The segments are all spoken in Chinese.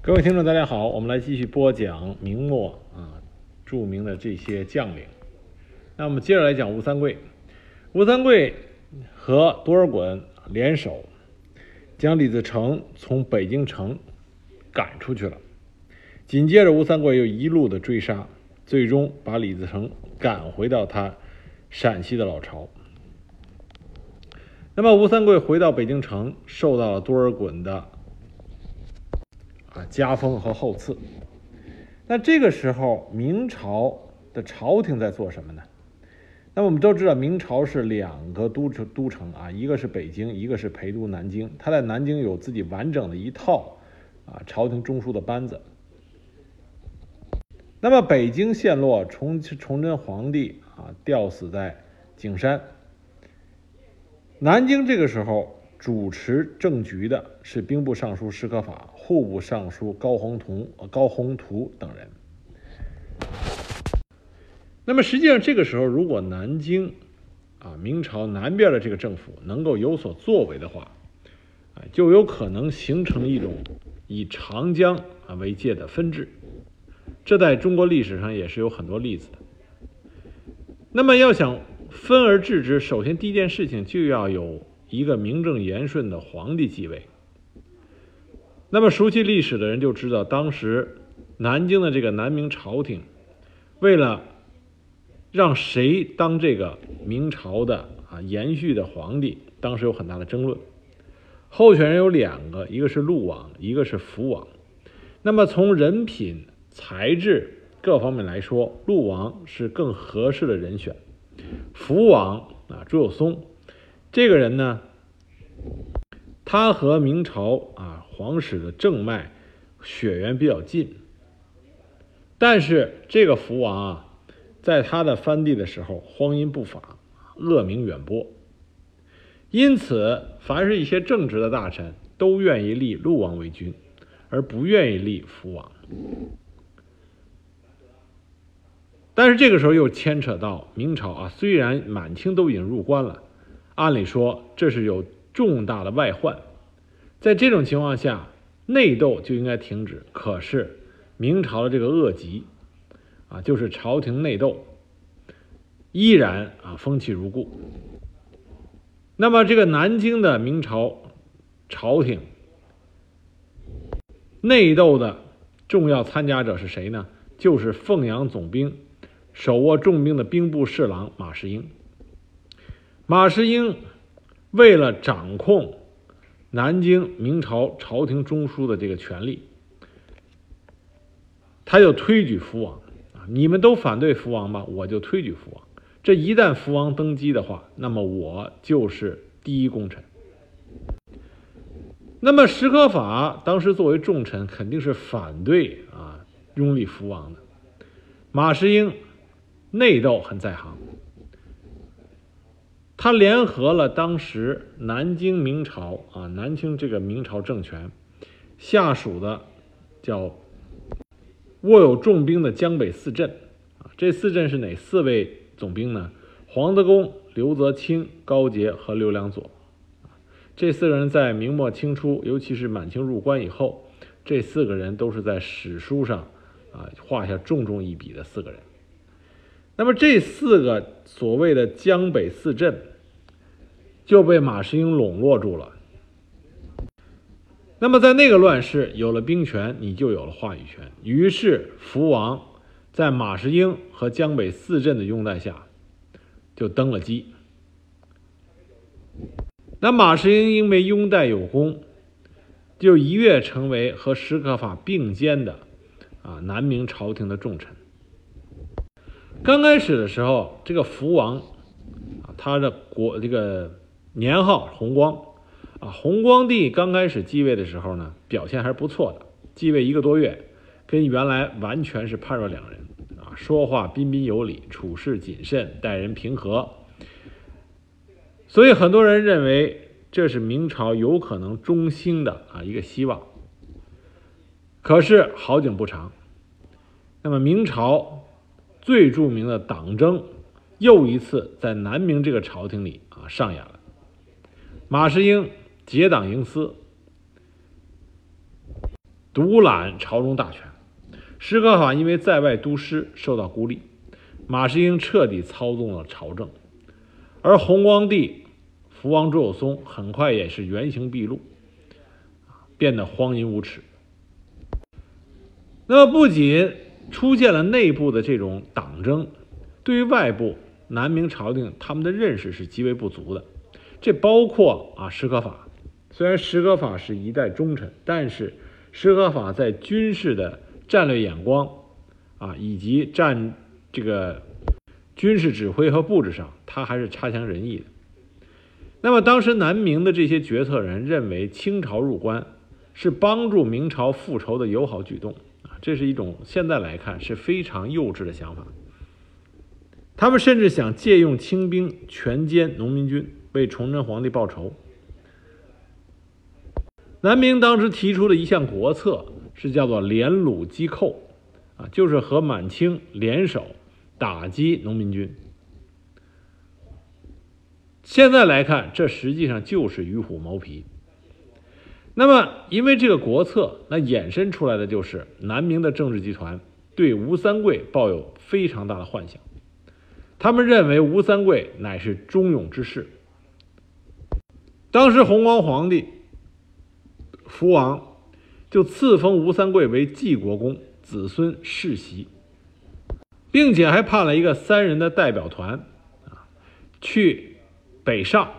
各位听众，大家好，我们来继续播讲明末啊著名的这些将领。那我们接着来讲吴三桂。吴三桂和多尔衮联手，将李自成从北京城赶出去了。紧接着，吴三桂又一路的追杀，最终把李自成赶回到他陕西的老巢。那么，吴三桂回到北京城，受到了多尔衮的啊加封和厚赐。那这个时候，明朝的朝廷在做什么呢？那我们都知道，明朝是两个都城都城啊，一个是北京，一个是陪都南京。他在南京有自己完整的一套啊朝廷中枢的班子。那么北京陷落，崇崇祯皇帝啊吊死在景山。南京这个时候主持政局的是兵部尚书史可法、户部尚书高宏图、高宏图等人。那么实际上，这个时候如果南京啊明朝南边的这个政府能够有所作为的话，啊就有可能形成一种以长江啊为界的分治。这在中国历史上也是有很多例子的。那么要想分而治之，首先第一件事情就要有一个名正言顺的皇帝继位。那么熟悉历史的人就知道，当时南京的这个南明朝廷，为了让谁当这个明朝的啊延续的皇帝，当时有很大的争论。候选人有两个，一个是陆王，一个是福王。那么从人品。才智各方面来说，陆王是更合适的人选。福王啊，朱有松这个人呢，他和明朝啊皇室的正脉血缘比较近，但是这个福王啊，在他的藩地的时候荒淫不法，恶名远播，因此凡是一些正直的大臣都愿意立陆王为君，而不愿意立福王。但是这个时候又牵扯到明朝啊，虽然满清都已经入关了，按理说这是有重大的外患，在这种情况下，内斗就应该停止。可是明朝的这个恶疾啊，就是朝廷内斗依然啊风气如故。那么这个南京的明朝朝廷内斗的重要参加者是谁呢？就是凤阳总兵。手握重兵的兵部侍郎马士英，马士英为了掌控南京明朝朝廷中枢的这个权力，他就推举福王啊！你们都反对福王吧，我就推举福王。这一旦福王登基的话，那么我就是第一功臣。那么史可法当时作为重臣，肯定是反对啊拥立福王的。马士英。内斗很在行，他联合了当时南京明朝啊，南京这个明朝政权下属的叫握有重兵的江北四镇啊，这四镇是哪四位总兵呢？黄德功、刘泽清、高杰和刘良佐。这四个人在明末清初，尤其是满清入关以后，这四个人都是在史书上啊画下重重一笔的四个人。那么这四个所谓的江北四镇就被马士英笼络住了。那么在那个乱世，有了兵权，你就有了话语权。于是福王在马士英和江北四镇的拥戴下，就登了基。那马士英因为拥戴有功，就一跃成为和史可法并肩的啊南明朝廷的重臣。刚开始的时候，这个福王啊，他的国这个年号弘光啊，弘光帝刚开始继位的时候呢，表现还是不错的。继位一个多月，跟原来完全是判若两人啊，说话彬彬有礼，处事谨慎，待人平和。所以很多人认为这是明朝有可能中兴的啊一个希望。可是好景不长，那么明朝。最著名的党争又一次在南明这个朝廷里啊上演了。马士英结党营私，独揽朝中大权。史可法因为在外督师受到孤立，马士英彻底操纵了朝政，而弘光帝福王朱有松很快也是原形毕露，变得荒淫无耻。那么不仅出现了内部的这种党争，对于外部南明朝廷他们的认识是极为不足的。这包括啊石可法，虽然石可法是一代忠臣，但是石可法在军事的战略眼光啊以及战这个军事指挥和布置上，他还是差强人意的。那么当时南明的这些决策人认为清朝入关是帮助明朝复仇的友好举动。啊这是一种现在来看是非常幼稚的想法。他们甚至想借用清兵全歼农民军，为崇祯皇帝报仇。南明当时提出的一项国策是叫做联鲁击寇，啊，就是和满清联手打击农民军。现在来看，这实际上就是与虎谋皮。那么，因为这个国策，那衍生出来的就是南明的政治集团对吴三桂抱有非常大的幻想。他们认为吴三桂乃是忠勇之士。当时弘光皇帝福王就赐封吴三桂为济国公，子孙世袭，并且还派了一个三人的代表团啊，去北上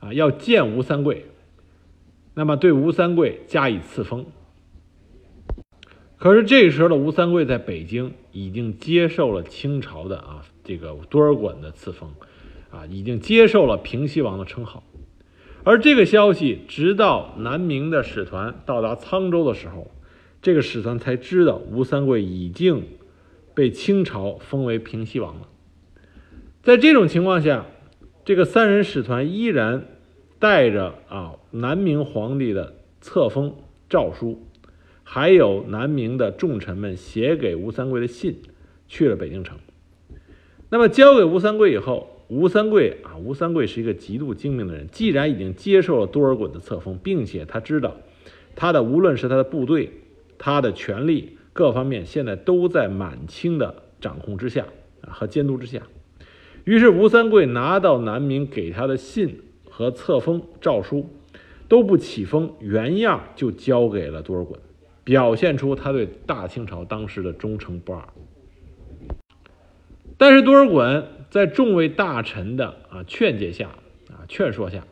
啊，要见吴三桂。那么对吴三桂加以赐封，可是这时候的吴三桂在北京已经接受了清朝的啊这个多尔衮的赐封，啊已经接受了平西王的称号，而这个消息直到南明的使团到达沧州的时候，这个使团才知道吴三桂已经被清朝封为平西王了。在这种情况下，这个三人使团依然。带着啊南明皇帝的册封诏书，还有南明的重臣们写给吴三桂的信，去了北京城。那么交给吴三桂以后，吴三桂啊，吴三桂是一个极度精明的人。既然已经接受了多尔衮的册封，并且他知道他的无论是他的部队、他的权力各方面，现在都在满清的掌控之下啊和监督之下。于是吴三桂拿到南明给他的信。和册封诏书都不起封，原样就交给了多尔衮，表现出他对大清朝当时的忠诚不二。但是多尔衮在众位大臣的啊劝诫下啊劝说下，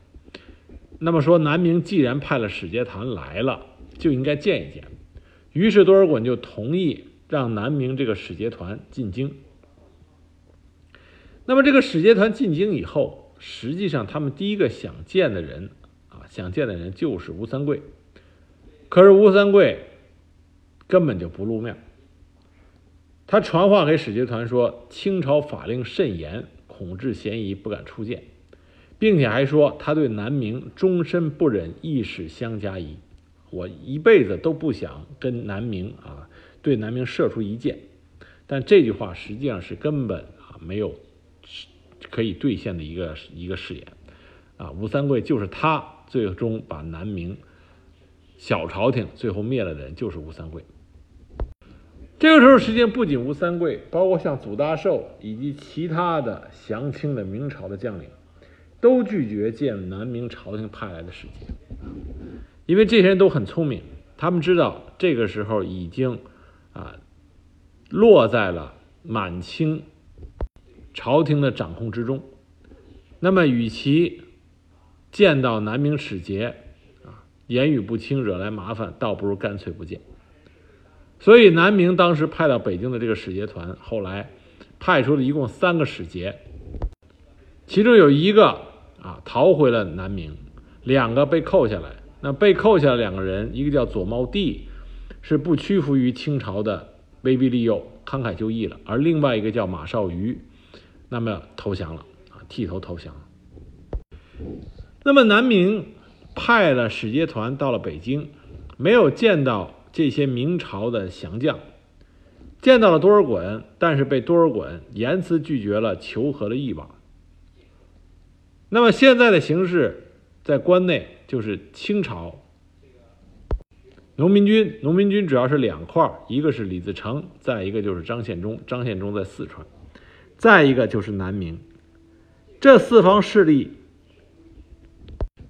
那么说南明既然派了使节团来了，就应该见一见。于是多尔衮就同意让南明这个使节团进京。那么这个使节团进京以后。实际上，他们第一个想见的人啊，想见的人就是吴三桂。可是吴三桂根本就不露面。他传话给使节团说：“清朝法令甚严，恐致嫌疑，不敢出见，并且还说他对南明终身不忍一使相加疑，我一辈子都不想跟南明啊对南明射出一箭。”但这句话实际上是根本啊没有。可以兑现的一个一个誓言，啊，吴三桂就是他最终把南明小朝廷最后灭了的人，就是吴三桂。这个时候，实际上不仅吴三桂，包括像祖大寿以及其他的降清的明朝的将领，都拒绝见南明朝廷派来的使节，因为这些人都很聪明，他们知道这个时候已经啊落在了满清。朝廷的掌控之中，那么与其见到南明使节啊言语不清惹来麻烦，倒不如干脆不见。所以南明当时派到北京的这个使节团，后来派出了一共三个使节，其中有一个啊逃回了南明，两个被扣下来。那被扣下的两个人，一个叫左茂帝，是不屈服于清朝的威逼利诱，慷慨就义了；而另外一个叫马绍瑜。那么投降了啊，剃头投降。那么南明派了使节团到了北京，没有见到这些明朝的降将，见到了多尔衮，但是被多尔衮严词拒绝了求和的意望。那么现在的形势，在关内就是清朝农民军，农民军主要是两块一个是李自成，再一个就是张献忠。张献忠在四川，再一个就是南明。这四方势力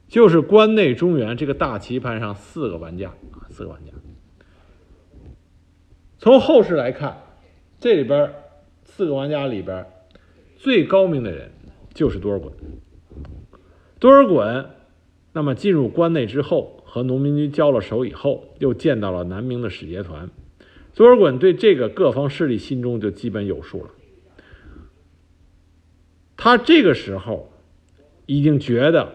就是关内中原这个大棋盘上四个玩家啊，四个玩家。从后世来看，这里边四个玩家里边最高明的人就是多尔衮。多尔衮，那么进入关内之后，和农民军交了手以后，又见到了南明的使节团。多尔衮对这个各方势力心中就基本有数了。他这个时候已经觉得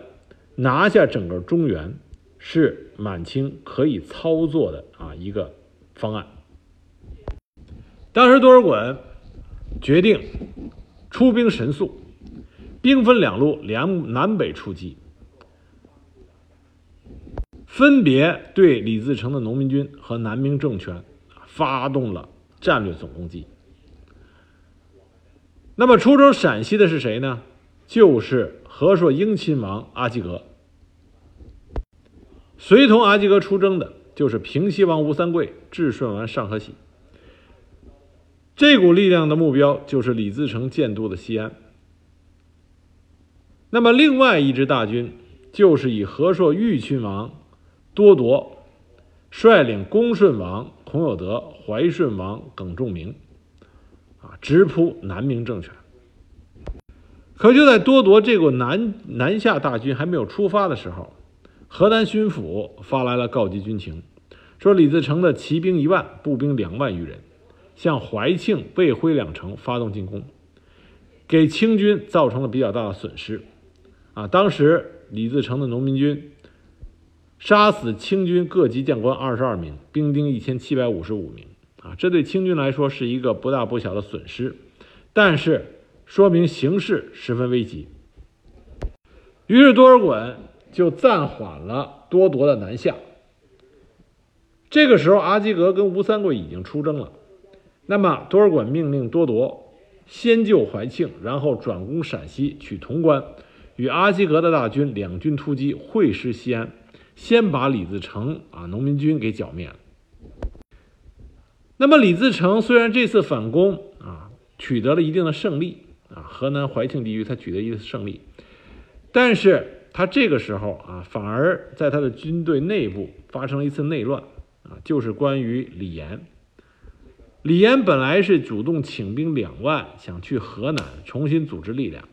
拿下整个中原是满清可以操作的啊一个方案。当时多尔衮决定出兵神速。兵分两路，两南北出击，分别对李自成的农民军和南明政权发动了战略总攻击。那么出征陕西的是谁呢？就是和硕英亲王阿济格。随同阿济格出征的就是平西王吴三桂、智顺王尚可喜。这股力量的目标就是李自成建都的西安。那么，另外一支大军就是以和硕豫亲王多铎率领恭顺王孔有德、怀顺王耿仲明，啊，直扑南明政权。可就在多铎这股南南下大军还没有出发的时候，河南巡抚发来了告急军情，说李自成的骑兵一万，步兵两万余人，向怀庆、魏辉两城发动进攻，给清军造成了比较大的损失。啊，当时李自成的农民军杀死清军各级将官二十二名，兵丁一千七百五十五名。啊，这对清军来说是一个不大不小的损失，但是说明形势十分危急。于是多尔衮就暂缓了多铎的南下。这个时候，阿基格跟吴三桂已经出征了。那么，多尔衮命令多铎先救怀庆，然后转攻陕西，取潼关。与阿基格的大军两军突击，会师西安，先把李自成啊农民军给剿灭了。那么李自成虽然这次反攻啊取得了一定的胜利啊，河南怀庆地区他取得一次胜利，但是他这个时候啊反而在他的军队内部发生了一次内乱啊，就是关于李严。李岩本来是主动请兵两万，想去河南重新组织力量。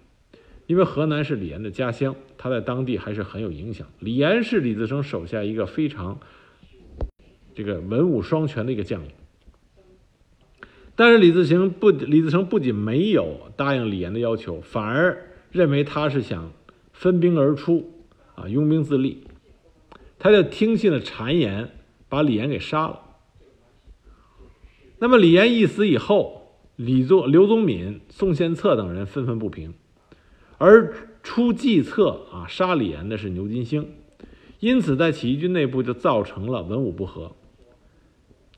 因为河南是李岩的家乡，他在当地还是很有影响。李岩是李自成手下一个非常这个文武双全的一个将领，但是李自成不，李自成不仅没有答应李严的要求，反而认为他是想分兵而出，啊，拥兵自立，他就听信了谗言，把李严给杀了。那么李岩一死以后，李宗、刘宗敏、宋献策等人愤愤不平。而出计策啊杀李岩的是牛金星，因此在起义军内部就造成了文武不和，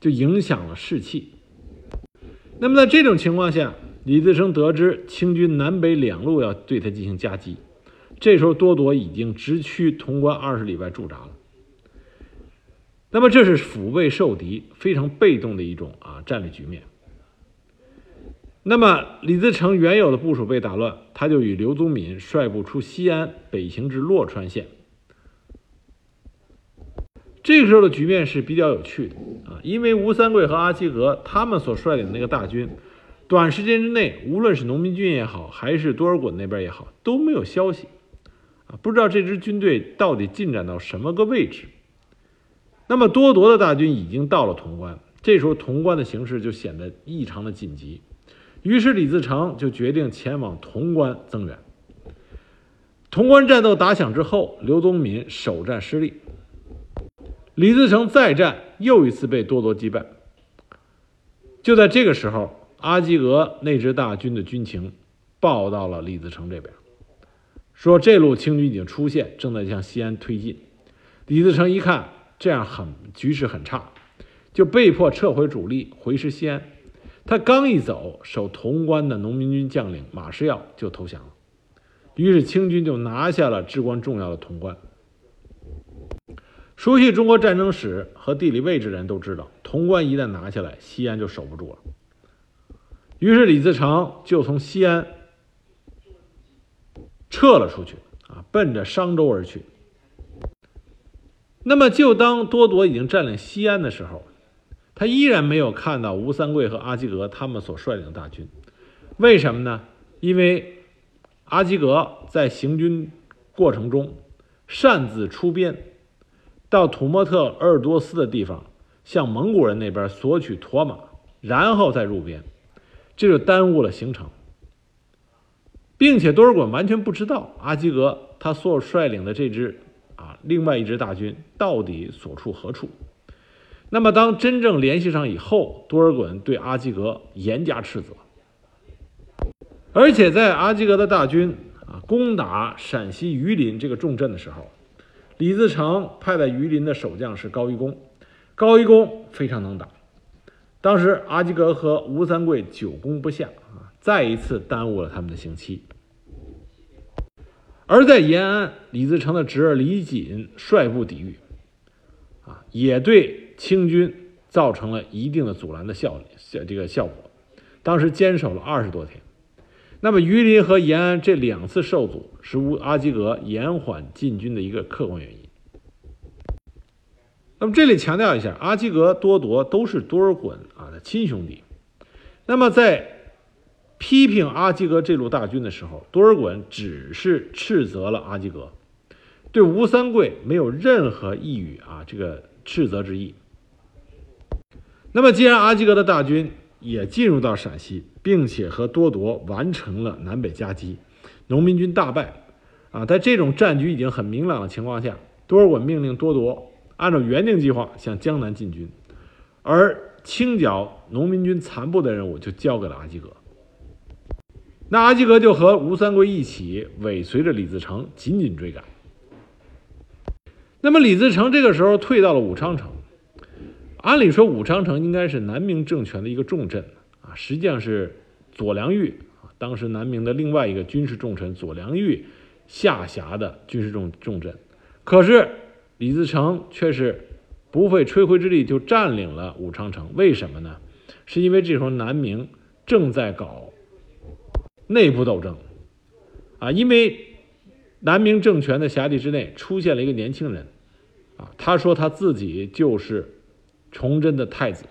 就影响了士气。那么在这种情况下，李自成得知清军南北两路要对他进行夹击，这时候多铎已经直趋潼关二十里外驻扎了。那么这是腹背受敌，非常被动的一种啊战略局面。那么李自成原有的部署被打乱，他就与刘宗敏率部出西安，北行至洛川县。这个时候的局面是比较有趣的啊，因为吴三桂和阿基格他们所率领的那个大军，短时间之内，无论是农民军也好，还是多尔衮那边也好，都没有消息啊，不知道这支军队到底进展到什么个位置。那么多铎的大军已经到了潼关，这时候潼关的形势就显得异常的紧急。于是李自成就决定前往潼关增援。潼关战斗打响之后，刘宗敏首战失利，李自成再战又一次被多铎击败。就在这个时候，阿基格那支大军的军情报到了李自成这边，说这路清军已经出现，正在向西安推进。李自成一看这样很局势很差，就被迫撤回主力，回师西安。他刚一走，守潼关的农民军将领马士耀就投降了，于是清军就拿下了至关重要的潼关。熟悉中国战争史和地理位置的人都知道，潼关一旦拿下来，西安就守不住了。于是李自成就从西安撤了出去，啊，奔着商州而去。那么，就当多铎已经占领西安的时候，他依然没有看到吴三桂和阿基格他们所率领的大军。为什么呢？因为阿基格在行军过程中擅自出边，到土默特鄂尔多斯的地方，向蒙古人那边索取驼马，然后再入边，这就耽误了行程。并且多尔衮完全不知道阿基格他所率领的这支啊另外一支大军到底所处何处。那么当真正联系上以后，多尔衮对阿基格严加斥责。而且在阿基格的大军啊攻打陕西榆林这个重镇的时候，李自成派在榆林的守将是高一公，高一公非常能打。当时阿基格和吴三桂久攻不下啊，再一次耽误了他们的刑期。而在延安，李自成的侄儿李锦率部抵御，啊，也对清军造成了一定的阻拦的效效这个效果。当时坚守了二十多天。那么榆林和延安这两次受阻，是乌阿基格延缓进军的一个客观原因。那么这里强调一下，阿基格、多铎都是多尔衮啊的亲兄弟。那么在批评阿基格这路大军的时候，多尔衮只是斥责了阿基格，对吴三桂没有任何一语啊这个斥责之意。那么既然阿基格的大军也进入到陕西，并且和多铎完成了南北夹击，农民军大败，啊，在这种战局已经很明朗的情况下，多尔衮命令多铎按照原定计划向江南进军，而清剿农民军残部的任务就交给了阿基格。那阿基格就和吴三桂一起尾随着李自成紧紧追赶。那么李自成这个时候退到了武昌城。按理说，武昌城应该是南明政权的一个重镇啊，实际上是左良玉啊，当时南明的另外一个军事重臣左良玉下辖的军事重重镇。可是李自成却是不费吹灰之力就占领了武昌城，为什么呢？是因为这时候南明正在搞内部斗争啊，因为南明政权的辖地之内出现了一个年轻人啊，他说他自己就是。崇祯的太子，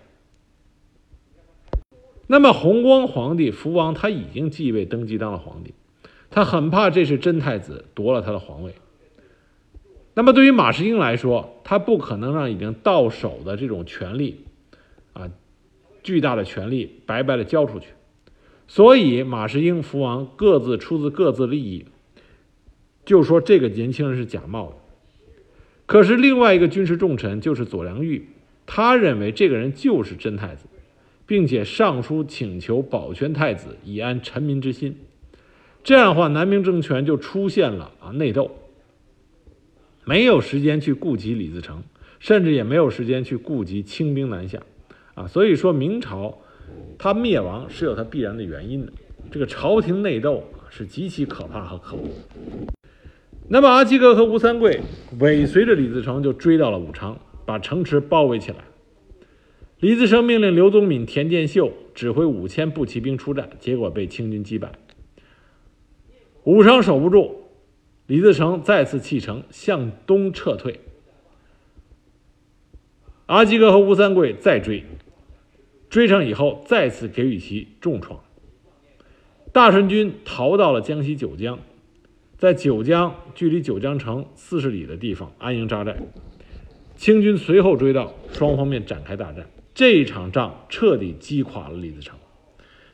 那么弘光皇帝福王他已经继位登基当了皇帝，他很怕这是真太子夺了他的皇位。那么对于马士英来说，他不可能让已经到手的这种权力，啊，巨大的权力白白的交出去，所以马士英、福王各自出自各自利益，就说这个年轻人是假冒的。可是另外一个军事重臣就是左良玉。他认为这个人就是真太子，并且上书请求保全太子，以安臣民之心。这样的话，南明政权就出现了啊内斗，没有时间去顾及李自成，甚至也没有时间去顾及清兵南下，啊，所以说明朝它灭亡是有它必然的原因的。这个朝廷内斗是极其可怕和可恶。那么阿基格和吴三桂尾随着李自成就追到了武昌。把城池包围起来。李自成命令刘宗敏、田建秀指挥五千步骑兵出战，结果被清军击败。武昌守不住，李自成再次弃城向东撤退。阿基格和吴三桂再追，追上以后再次给予其重创。大顺军逃到了江西九江，在九江距离九江城四十里的地方安营扎寨。清军随后追到，双方面展开大战。这一场仗彻底击垮了李自成。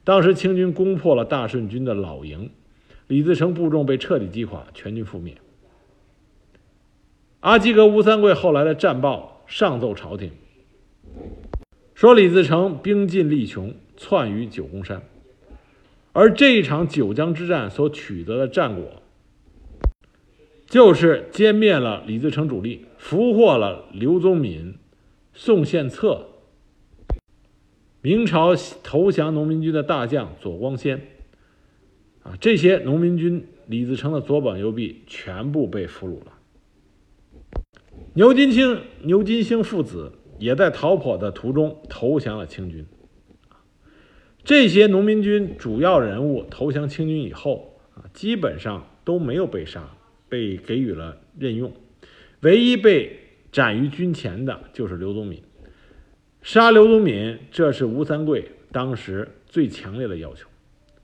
当时清军攻破了大顺军的老营，李自成部众被彻底击垮，全军覆灭。阿基格、吴三桂后来的战报上奏朝廷，说李自成兵尽力穷，窜于九宫山。而这一场九江之战所取得的战果。就是歼灭了李自成主力，俘获了刘宗敏、宋献策，明朝投降农民军的大将左光先，啊，这些农民军李自成的左膀右臂全部被俘虏了。牛金清、牛金星父子也在逃跑的途中投降了清军。这些农民军主要人物投降清军以后啊，基本上都没有被杀，被给予了任用。唯一被斩于军前的就是刘宗敏。杀刘宗敏，这是吴三桂当时最强烈的要求。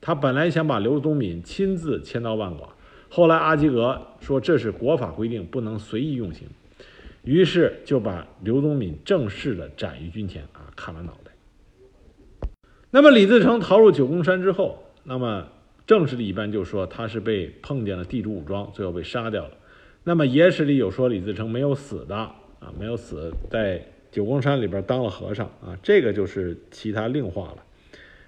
他本来想把刘宗敏亲自千刀万剐，后来阿基格说这是国法规定，不能随意用刑，于是就把刘宗敏正式的斩于军前啊，砍了脑袋。那么李自成逃入九宫山之后，那么正史里一般就说他是被碰见了地主武装，最后被杀掉了。那么野史里有说李自成没有死的啊，没有死，在九宫山里边当了和尚啊，这个就是其他另话了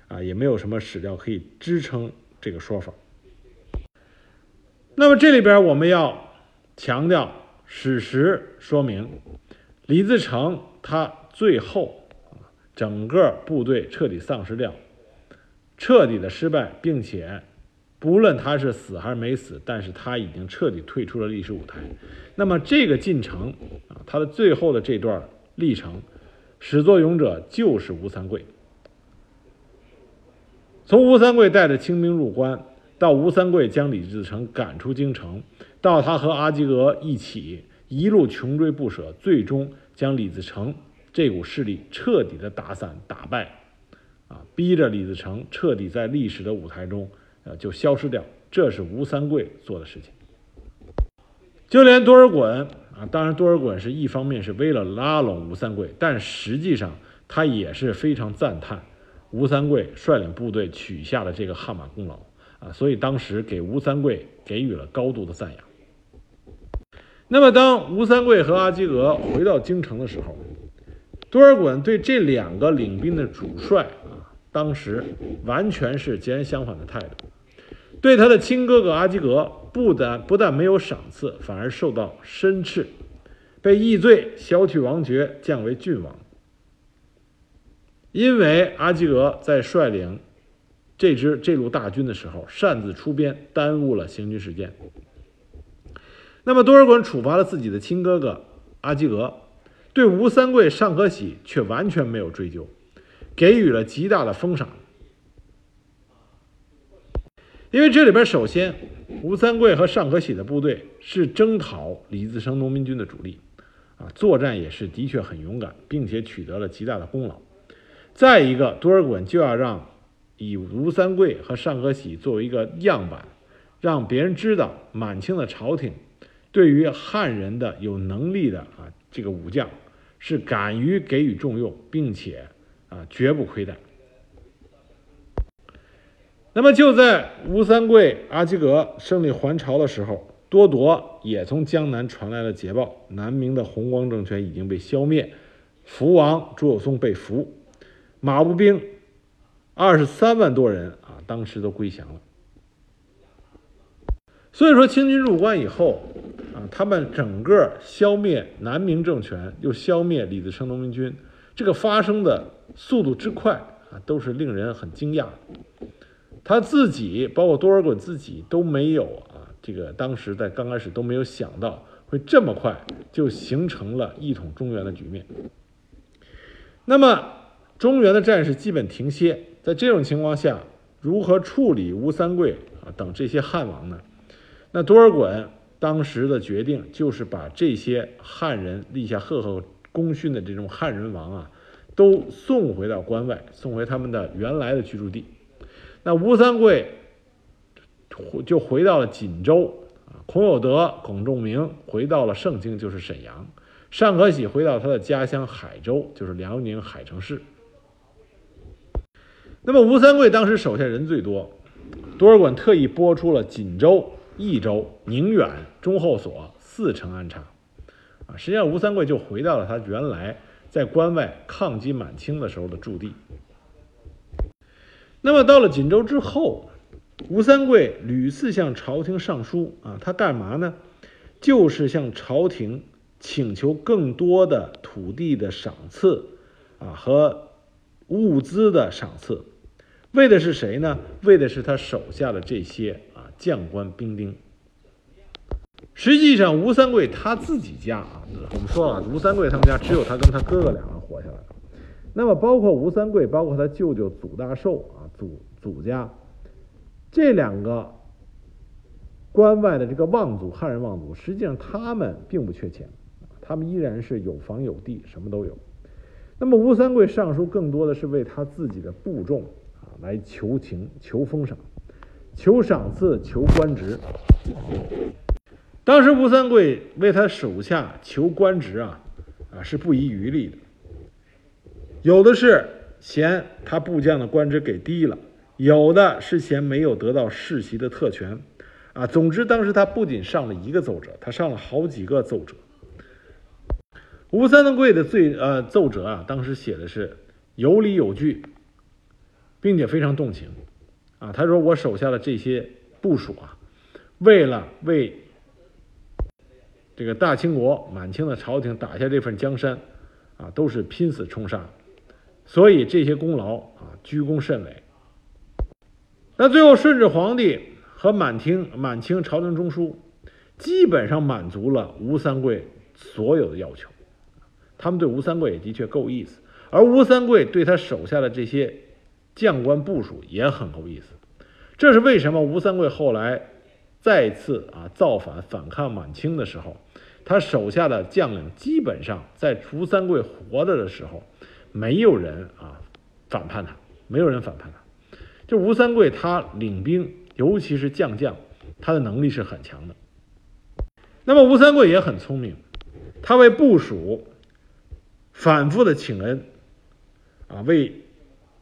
啊，也没有什么史料可以支撑这个说法。那么这里边我们要强调，史实说明李自成他最后。整个部队彻底丧失掉，彻底的失败，并且不论他是死还是没死，但是他已经彻底退出了历史舞台。那么这个进程啊，他的最后的这段历程，始作俑者就是吴三桂。从吴三桂带着清兵入关，到吴三桂将李自成赶出京城，到他和阿基格一起一路穷追不舍，最终将李自成。这股势力彻底的打散、打败，啊，逼着李自成彻底在历史的舞台中，呃，就消失掉。这是吴三桂做的事情。就连多尔衮啊，当然多尔衮是一方面是为了拉拢吴三桂，但实际上他也是非常赞叹吴三桂率领部队取下的这个汗马功劳啊，所以当时给吴三桂给予了高度的赞扬。那么，当吴三桂和阿基格回到京城的时候，多尔衮对这两个领兵的主帅啊，当时完全是截然相反的态度。对他的亲哥哥阿基格，不但不但没有赏赐，反而受到申斥，被议罪，削去王爵，降为郡王。因为阿基格在率领这支这路大军的时候擅自出边，耽误了行军时间。那么多尔衮处罚了自己的亲哥哥阿基格。对吴三桂、尚可喜却完全没有追究，给予了极大的封赏。因为这里边首先，吴三桂和尚可喜的部队是征讨李自成农民军的主力，啊，作战也是的确很勇敢，并且取得了极大的功劳。再一个，多尔衮就要让以吴三桂和尚可喜作为一个样板，让别人知道满清的朝廷对于汉人的有能力的啊这个武将。是敢于给予重用，并且啊绝不亏待。那么就在吴三桂、阿基格胜利还朝的时候，多铎也从江南传来了捷报：南明的弘光政权已经被消灭，福王朱友松被俘，马步兵二十三万多人啊，当时都归降了。所以说，清军入关以后。啊，他们整个消灭南明政权，又消灭李自成农民军，这个发生的速度之快啊，都是令人很惊讶。他自己，包括多尔衮自己都没有啊，这个当时在刚开始都没有想到会这么快就形成了一统中原的局面。那么，中原的战事基本停歇，在这种情况下，如何处理吴三桂啊等这些汉王呢？那多尔衮。当时的决定就是把这些汉人立下赫赫功勋的这种汉人王啊，都送回到关外，送回他们的原来的居住地。那吴三桂就回到了锦州啊，孔有德、孔仲明回到了盛京，就是沈阳；尚可喜回到他的家乡海州，就是辽宁海城市。那么吴三桂当时手下人最多，多尔衮特意拨出了锦州。益州、宁远、中后所四城安插，啊，实际上吴三桂就回到了他原来在关外抗击满清的时候的驻地。那么到了锦州之后，吴三桂屡次向朝廷上书，啊，他干嘛呢？就是向朝廷请求更多的土地的赏赐，啊和物资的赏赐，为的是谁呢？为的是他手下的这些。将官兵丁，实际上，吴三桂他自己家啊，我们说了，吴三桂他们家只有他跟他哥哥两人活下来了。那么，包括吴三桂，包括他舅舅祖大寿啊，祖祖家这两个关外的这个望族汉人望族，实际上他们并不缺钱，他们依然是有房有地，什么都有。那么，吴三桂上书更多的是为他自己的部众啊来求情、求封赏、求赏赐、求官职。当时吴三桂为他手下求官职啊，啊是不遗余力的。有的是嫌他部将的官职给低了，有的是嫌没有得到世袭的特权，啊，总之当时他不仅上了一个奏折，他上了好几个奏折。吴三桂的罪呃奏折啊，当时写的是有理有据，并且非常动情，啊，他说我手下的这些部属啊，为了为这个大清国满清的朝廷打下这份江山，啊，都是拼死冲杀。所以这些功劳啊，居功甚伟。那最后顺治皇帝和满清满清朝廷中枢，基本上满足了吴三桂所有的要求。他们对吴三桂也的确够意思，而吴三桂对他手下的这些将官部署也很够意思。这是为什么？吴三桂后来再次啊造反反抗满清的时候，他手下的将领基本上在吴三桂活着的时候。没有人啊反叛他，没有人反叛他。就吴三桂，他领兵，尤其是将将，他的能力是很强的。那么吴三桂也很聪明，他为部署反复的请恩，啊，为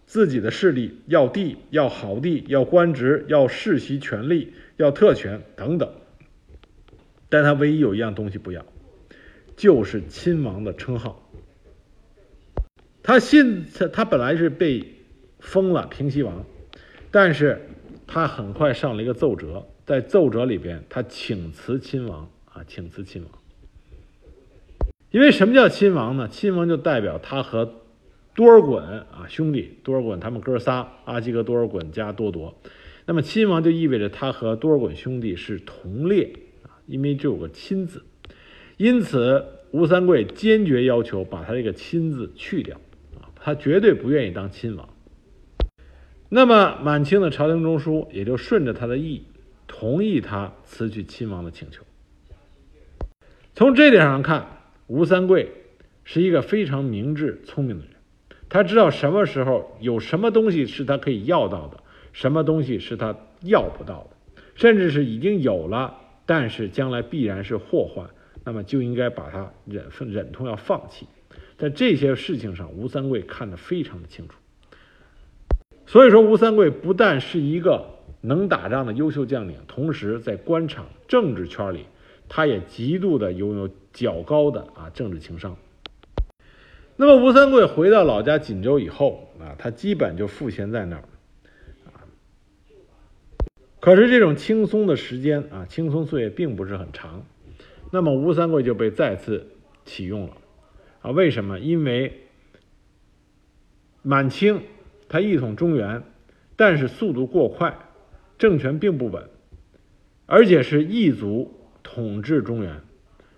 自己的势力要地、要好地、要官职、要世袭权力、要特权等等。但他唯一有一样东西不要，就是亲王的称号。他信他，他本来是被封了平西王，但是他很快上了一个奏折，在奏折里边，他请辞亲王啊，请辞亲王。因为什么叫亲王呢？亲王就代表他和多尔衮啊兄弟，多尔衮他们哥仨，阿基格、多尔衮加多铎。那么亲王就意味着他和多尔衮兄弟是同列啊，因为就有个亲字，因此吴三桂坚决要求把他这个亲字去掉啊。他绝对不愿意当亲王，那么满清的朝廷中枢也就顺着他的意，同意他辞去亲王的请求。从这点上看，吴三桂是一个非常明智聪明的人，他知道什么时候有什么东西是他可以要到的，什么东西是他要不到的，甚至是已经有了，但是将来必然是祸患，那么就应该把它忍忍痛要放弃。在这些事情上，吴三桂看得非常的清楚。所以说，吴三桂不但是一个能打仗的优秀将领，同时在官场政治圈里，他也极度的拥有较高的啊政治情商。那么，吴三桂回到老家锦州以后啊，他基本就赋闲在那儿啊。可是这种轻松的时间啊，轻松岁月并不是很长。那么，吴三桂就被再次启用了。啊，为什么？因为满清他一统中原，但是速度过快，政权并不稳，而且是异族统治中原，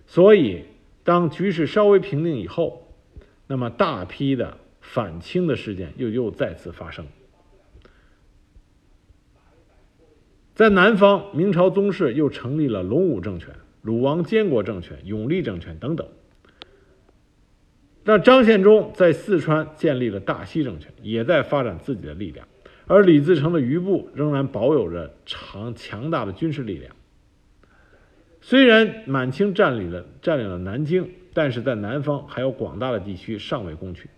所以当局势稍微平定以后，那么大批的反清的事件又又再次发生。在南方，明朝宗室又成立了隆武政权、鲁王监国政权、永历政权等等。那张献忠在四川建立了大西政权，也在发展自己的力量，而李自成的余部仍然保有着强强大的军事力量。虽然满清占领了占领了南京，但是在南方还有广大的地区尚未攻取，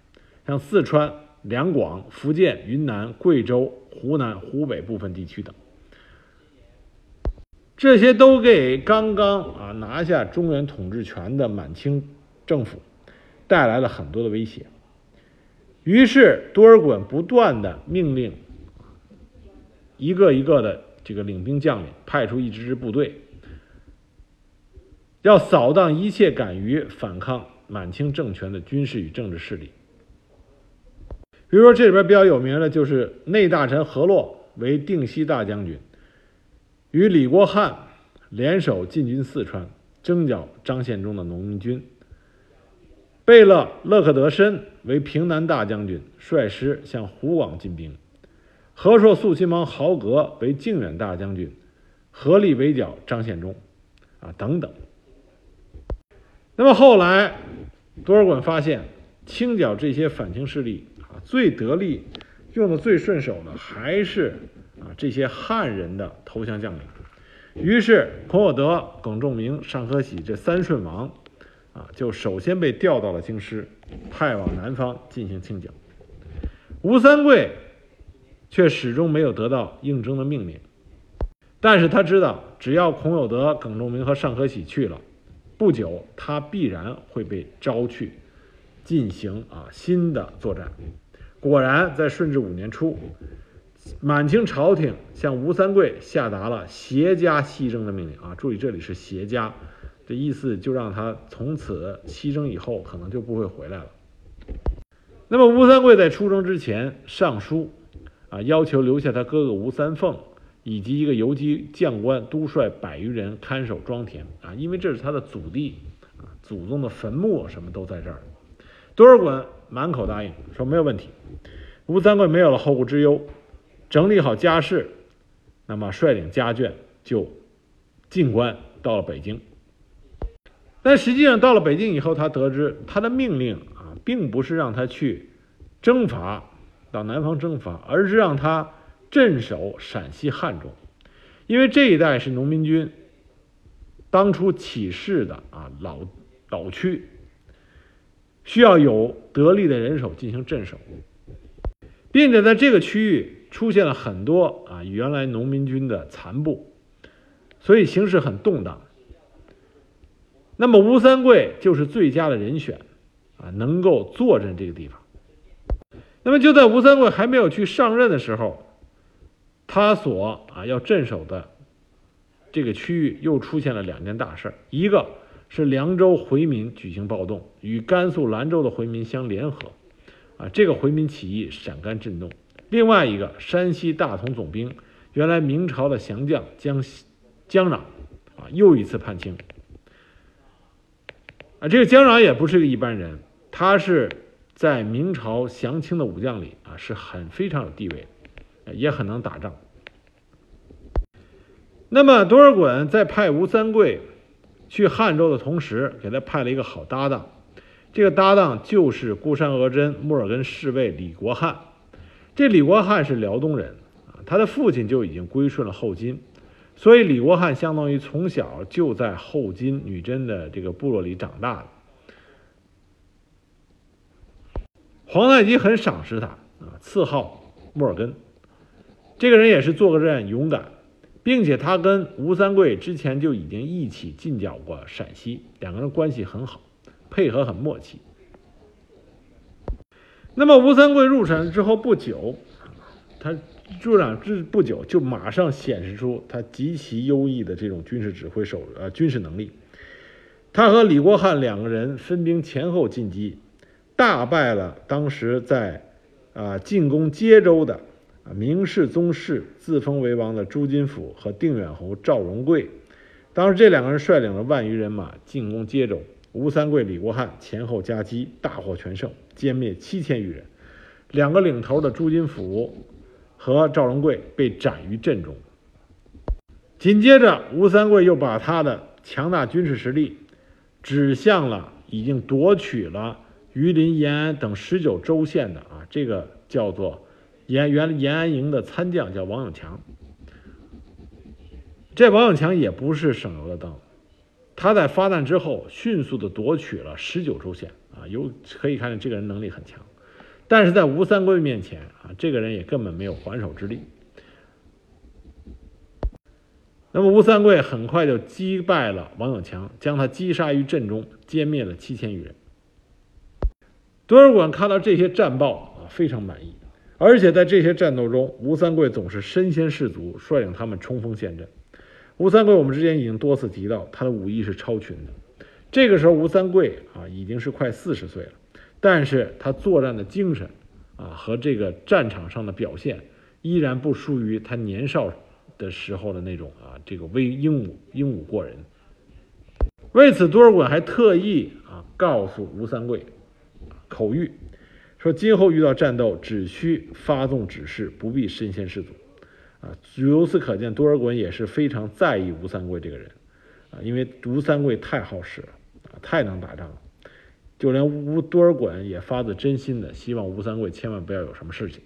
像四川、两广、福建、云南、贵州、湖南、湖北部分地区等，这些都给刚刚啊拿下中原统治权的满清政府。带来了很多的威胁，于是多尔衮不断的命令一个一个的这个领兵将领派出一支支部队，要扫荡一切敢于反抗满清政权的军事与政治势力。比如说，这里边比较有名的就是内大臣何洛为定西大将军，与李国汉联手进军四川，征剿张献忠的农民军。贝勒勒克德申为平南大将军，率师向湖广进兵；和硕肃亲王豪格为靖远大将军，合力围剿张献忠。啊，等等。那么后来，多尔衮发现，清剿这些反清势力啊，最得力、用的最顺手的，还是啊这些汉人的投降将领。于是，孔有德、耿仲明、尚可喜这三顺王。啊，就首先被调到了京师，派往南方进行清剿。吴三桂却始终没有得到应征的命令，但是他知道，只要孔有德、耿仲明和尚可喜去了，不久他必然会被招去进行啊新的作战。果然，在顺治五年初，满清朝廷向吴三桂下达了携家西征的命令啊，注意这里是携家。这意思就让他从此西征以后可能就不会回来了。那么吴三桂在出征之前上书，啊，要求留下他哥哥吴三凤以及一个游击将官督率百余人看守庄田啊，因为这是他的祖地啊，祖宗的坟墓什么都在这儿。多尔衮满口答应说没有问题。吴三桂没有了后顾之忧，整理好家事，那么率领家眷就进关到了北京。但实际上，到了北京以后，他得知他的命令啊，并不是让他去征伐到南方征伐，而是让他镇守陕西汉中，因为这一带是农民军当初起事的啊老老区，需要有得力的人手进行镇守，并且在这个区域出现了很多啊原来农民军的残部，所以形势很动荡。那么吴三桂就是最佳的人选，啊，能够坐镇这个地方。那么就在吴三桂还没有去上任的时候，他所啊要镇守的这个区域又出现了两件大事一个是凉州回民举行暴动，与甘肃兰州的回民相联合，啊，这个回民起义陕甘震动；另外一个，山西大同总兵原来明朝的降将江江壤，啊，又一次叛清。啊，这个江壤也不是个一般人，他是在明朝降清的武将里啊，是很非常有地位，也很能打仗。那么多尔衮在派吴三桂去汉州的同时，给他派了一个好搭档，这个搭档就是孤山额真木尔根侍卫李国汉。这李国汉是辽东人啊，他的父亲就已经归顺了后金。所以李国汉相当于从小就在后金女真的这个部落里长大的。皇太极很赏识他啊，赐号木尔根。这个人也是做个人勇敢，并且他跟吴三桂之前就已经一起进剿过陕西，两个人关系很好，配合很默契。那么吴三桂入陕之后不久，他。入长之不久，就马上显示出他极其优异的这种军事指挥手呃军事能力。他和李国汉两个人分兵前后进击，大败了当时在啊进攻接州的明世宗室自封为王的朱金甫和定远侯赵荣贵。当时这两个人率领了万余人马进攻接州，吴三桂、李国汉前后夹击，大获全胜，歼灭七千余人。两个领头的朱金甫。和赵荣贵被斩于阵中。紧接着，吴三桂又把他的强大军事实力指向了已经夺取了榆林、延安等十九州县的啊，这个叫做延原延安营的参将叫王永强。这王永强也不是省油的灯，他在发难之后迅速的夺取了十九州县啊，有可以看见这个人能力很强。但是在吴三桂面前啊，这个人也根本没有还手之力。那么吴三桂很快就击败了王永强，将他击杀于阵中，歼灭了七千余人。多尔衮看到这些战报啊，非常满意。而且在这些战斗中，吴三桂总是身先士卒，率领他们冲锋陷阵。吴三桂，我们之前已经多次提到，他的武艺是超群的。这个时候，吴三桂啊，已经是快四十岁了。但是他作战的精神，啊和这个战场上的表现，依然不输于他年少的时候的那种啊，这个威英武英武过人。为此，多尔衮还特意啊告诉吴三桂口谕，说今后遇到战斗，只需发动指示，不必身先士卒。啊，由此可见，多尔衮也是非常在意吴三桂这个人啊，因为吴三桂太好使了啊，太能打仗了，就连吴多尔衮也发自真心的希望吴三桂千万不要有什么事情。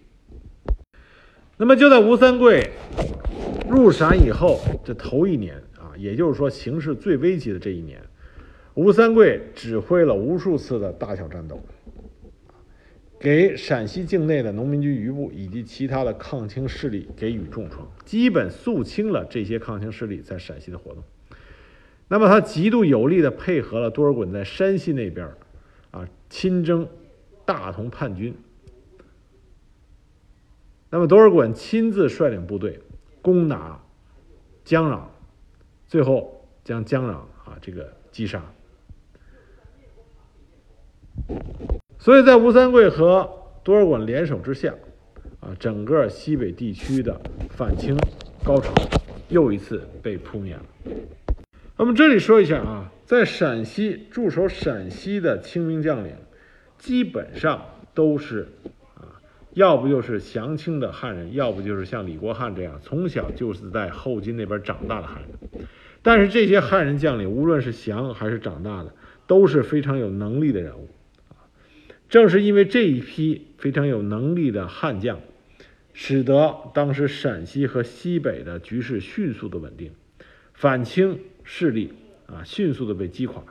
那么就在吴三桂入陕以后这头一年啊，也就是说形势最危急的这一年，吴三桂指挥了无数次的大小战斗，给陕西境内的农民军余部以及其他的抗清势力给予重创，基本肃清了这些抗清势力在陕西的活动。那么他极度有力的配合了多尔衮在山西那边啊亲征大同叛军。那么多尔衮亲自率领部队攻打江壤，最后将江壤啊这个击杀。所以在吴三桂和多尔衮联手之下，啊，整个西北地区的反清高潮又一次被扑灭了。那么这里说一下啊，在陕西驻守陕西的清兵将领，基本上都是啊。要不就是降清的汉人，要不就是像李国汉这样从小就是在后金那边长大的汉人。但是这些汉人将领，无论是降还是长大的，都是非常有能力的人物。正是因为这一批非常有能力的悍将，使得当时陕西和西北的局势迅速的稳定，反清势力啊迅速的被击垮。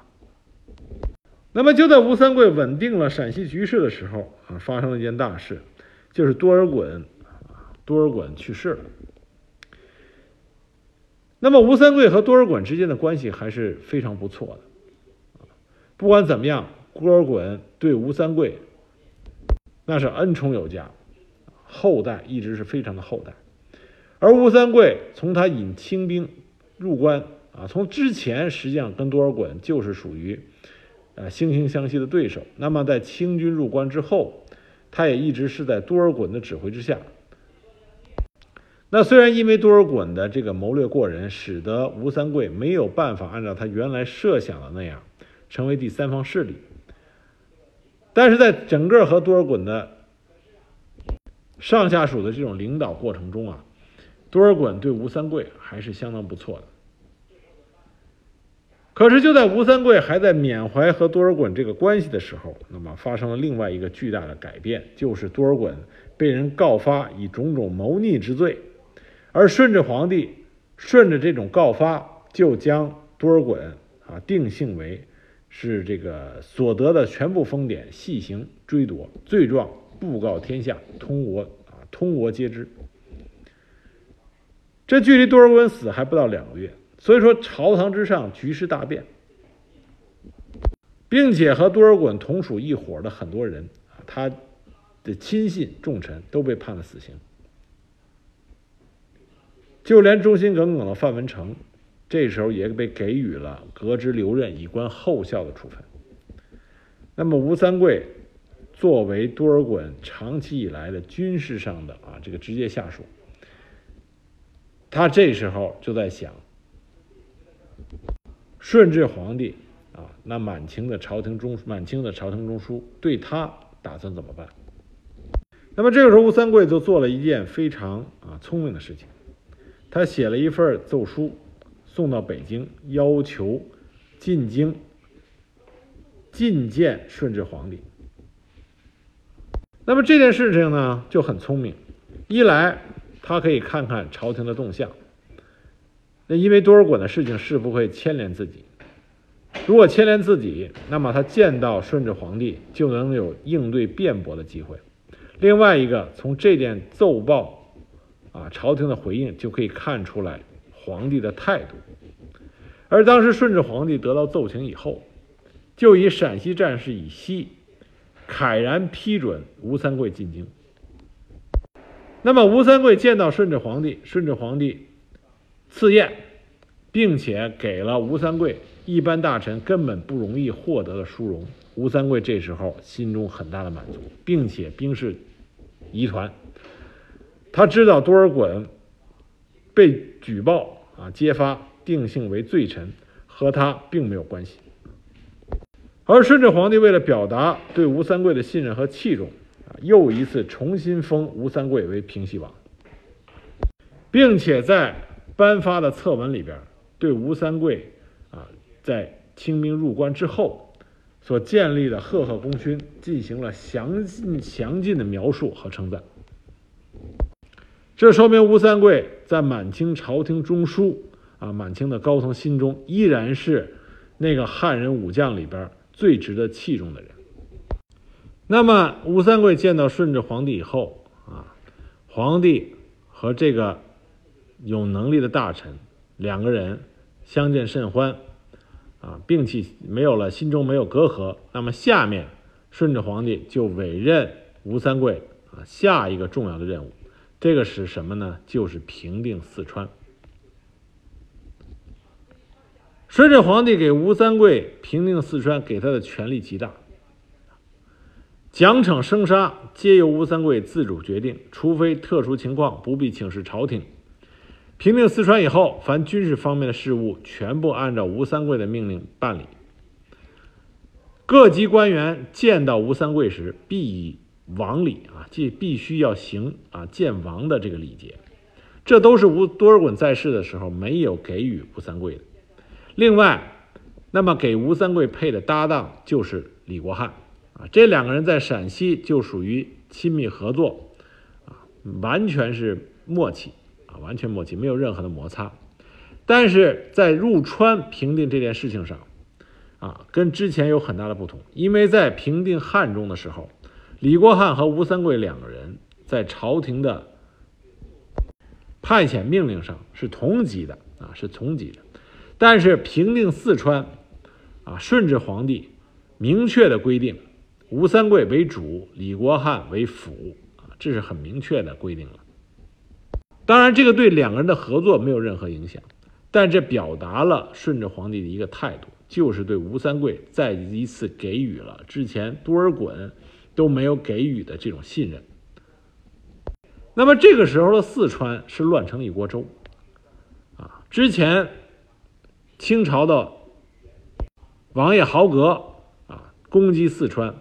那么就在吴三桂稳定了陕西局势的时候啊，发生了一件大事。就是多尔衮，多尔衮去世了。那么吴三桂和多尔衮之间的关系还是非常不错的。不管怎么样，多尔衮对吴三桂那是恩宠有加，厚待一直是非常的厚待。而吴三桂从他引清兵入关啊，从之前实际上跟多尔衮就是属于呃惺惺相惜的对手。那么在清军入关之后，他也一直是在多尔衮的指挥之下。那虽然因为多尔衮的这个谋略过人，使得吴三桂没有办法按照他原来设想的那样成为第三方势力，但是在整个和多尔衮的上下属的这种领导过程中啊，多尔衮对吴三桂还是相当不错的。可是就在吴三桂还在缅怀和多尔衮这个关系的时候，那么发生了另外一个巨大的改变，就是多尔衮被人告发以种种谋逆之罪，而顺治皇帝顺着这种告发，就将多尔衮啊定性为是这个所得的全部封典细行追夺，罪状布告天下，通国啊通国皆知。这距离多尔衮死还不到两个月。所以说，朝堂之上局势大变，并且和多尔衮同属一伙的很多人啊，他的亲信重臣都被判了死刑，就连忠心耿耿的范文成，这时候也被给予了革职留任以观后效的处分。那么吴三桂作为多尔衮长期以来的军事上的啊这个直接下属，他这时候就在想。顺治皇帝啊，那满清的朝廷中满清的朝廷中枢对他打算怎么办？那么这个时候，吴三桂就做了一件非常啊聪明的事情，他写了一份奏书送到北京，要求进京觐见顺治皇帝。那么这件事情呢就很聪明，一来他可以看看朝廷的动向。那因为多尔衮的事情是不会牵连自己，如果牵连自己，那么他见到顺治皇帝就能有应对辩驳的机会。另外一个，从这件奏报啊，朝廷的回应就可以看出来皇帝的态度。而当时顺治皇帝得到奏请以后，就以陕西战事以西，慨然批准吴三桂进京。那么吴三桂见到顺治皇帝，顺治皇帝。赐宴，并且给了吴三桂一般大臣根本不容易获得的殊荣。吴三桂这时候心中很大的满足，并且兵势疑团。他知道多尔衮被举报啊揭发，定性为罪臣，和他并没有关系。而顺治皇帝为了表达对吴三桂的信任和器重，啊，又一次重新封吴三桂为平西王，并且在颁发的策文里边，对吴三桂啊在清兵入关之后所建立的赫赫功勋进行了详尽详尽的描述和称赞。这说明吴三桂在满清朝廷中枢啊，满清的高层心中依然是那个汉人武将里边。最值得器重的人。那么，吴三桂见到顺治皇帝以后啊，皇帝和这个有能力的大臣两个人相见甚欢啊，并且没有了心中没有隔阂。那么，下面顺治皇帝就委任吴三桂啊下一个重要的任务，这个是什么呢？就是平定四川。顺治皇帝给吴三桂平定四川，给他的权力极大，奖惩生杀皆由吴三桂自主决定，除非特殊情况，不必请示朝廷。平定四川以后，凡军事方面的事务，全部按照吴三桂的命令办理。各级官员见到吴三桂时，必以王礼啊，即必须要行啊见王的这个礼节，这都是吴多尔衮在世的时候没有给予吴三桂的。另外，那么给吴三桂配的搭档就是李国汉，啊，这两个人在陕西就属于亲密合作，啊，完全是默契，啊，完全默契，没有任何的摩擦。但是在入川平定这件事情上，啊，跟之前有很大的不同，因为在平定汉中的时候，李国汉和吴三桂两个人在朝廷的派遣命令上是同级的，啊，是同级的。但是平定四川，啊，顺治皇帝明确的规定，吴三桂为主，李国汉为辅，啊，这是很明确的规定了。当然，这个对两个人的合作没有任何影响，但这表达了顺治皇帝的一个态度，就是对吴三桂再一次给予了之前多尔衮都没有给予的这种信任。那么这个时候的四川是乱成一锅粥，啊，之前。清朝的王爷豪格啊，攻击四川，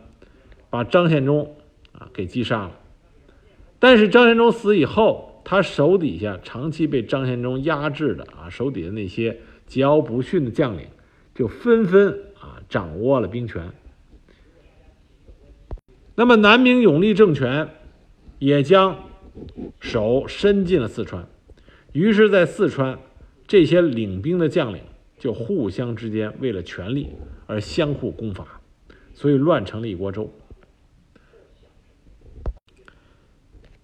把张献忠啊给击杀了。但是张献忠死以后，他手底下长期被张献忠压制的啊，手底下那些桀骜不驯的将领，就纷纷啊掌握了兵权。那么南明永历政权也将手伸进了四川，于是，在四川这些领兵的将领。就互相之间为了权力而相互攻伐，所以乱成了一锅粥。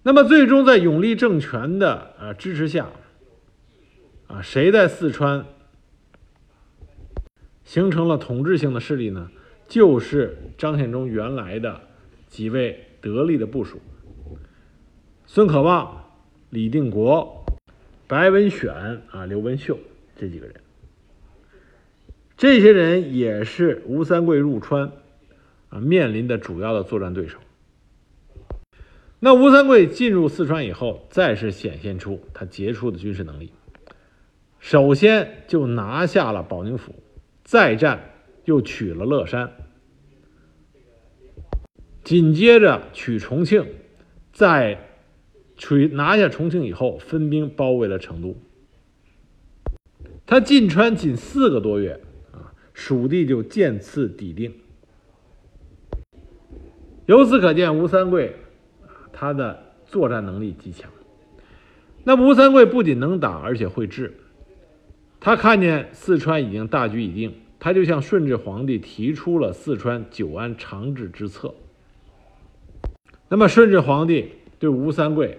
那么最终在永历政权的呃支持下，啊，谁在四川形成了统治性的势力呢？就是张献忠原来的几位得力的部属：孙可望、李定国、白文选啊、刘文秀这几个人。这些人也是吴三桂入川啊面临的主要的作战对手。那吴三桂进入四川以后，再是显现出他杰出的军事能力。首先就拿下了保宁府，再战又取了乐山，紧接着取重庆，在取拿下重庆以后，分兵包围了成都。他进川仅四个多月啊。蜀地就渐次抵定，由此可见，吴三桂他的作战能力极强。那，吴三桂不仅能打，而且会治。他看见四川已经大局已定，他就向顺治皇帝提出了四川久安长治之策。那么，顺治皇帝对吴三桂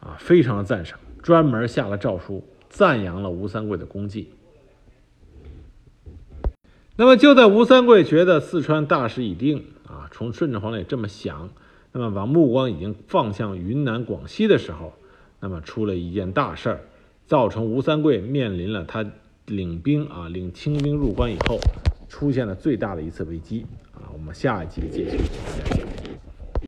啊非常的赞赏，专门下了诏书赞扬了吴三桂的功绩。那么就在吴三桂觉得四川大势已定啊，从顺治皇帝这么想，那么把目光已经放向云南、广西的时候，那么出了一件大事儿，造成吴三桂面临了他领兵啊领清兵入关以后出现了最大的一次危机啊。我们下一集继续讲。